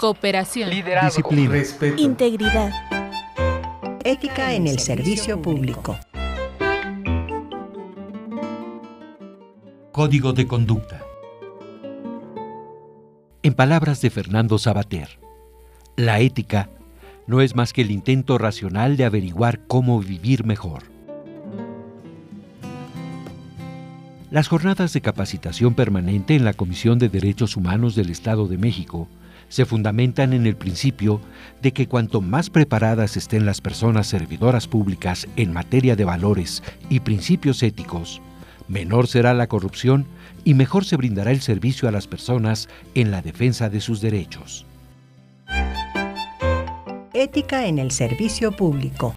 Cooperación. Disciplina. Integridad. Ética en el servicio público. Código de conducta. En palabras de Fernando Sabater, la ética no es más que el intento racional de averiguar cómo vivir mejor. Las jornadas de capacitación permanente en la Comisión de Derechos Humanos del Estado de México se fundamentan en el principio de que cuanto más preparadas estén las personas servidoras públicas en materia de valores y principios éticos, menor será la corrupción y mejor se brindará el servicio a las personas en la defensa de sus derechos. Ética en el servicio público.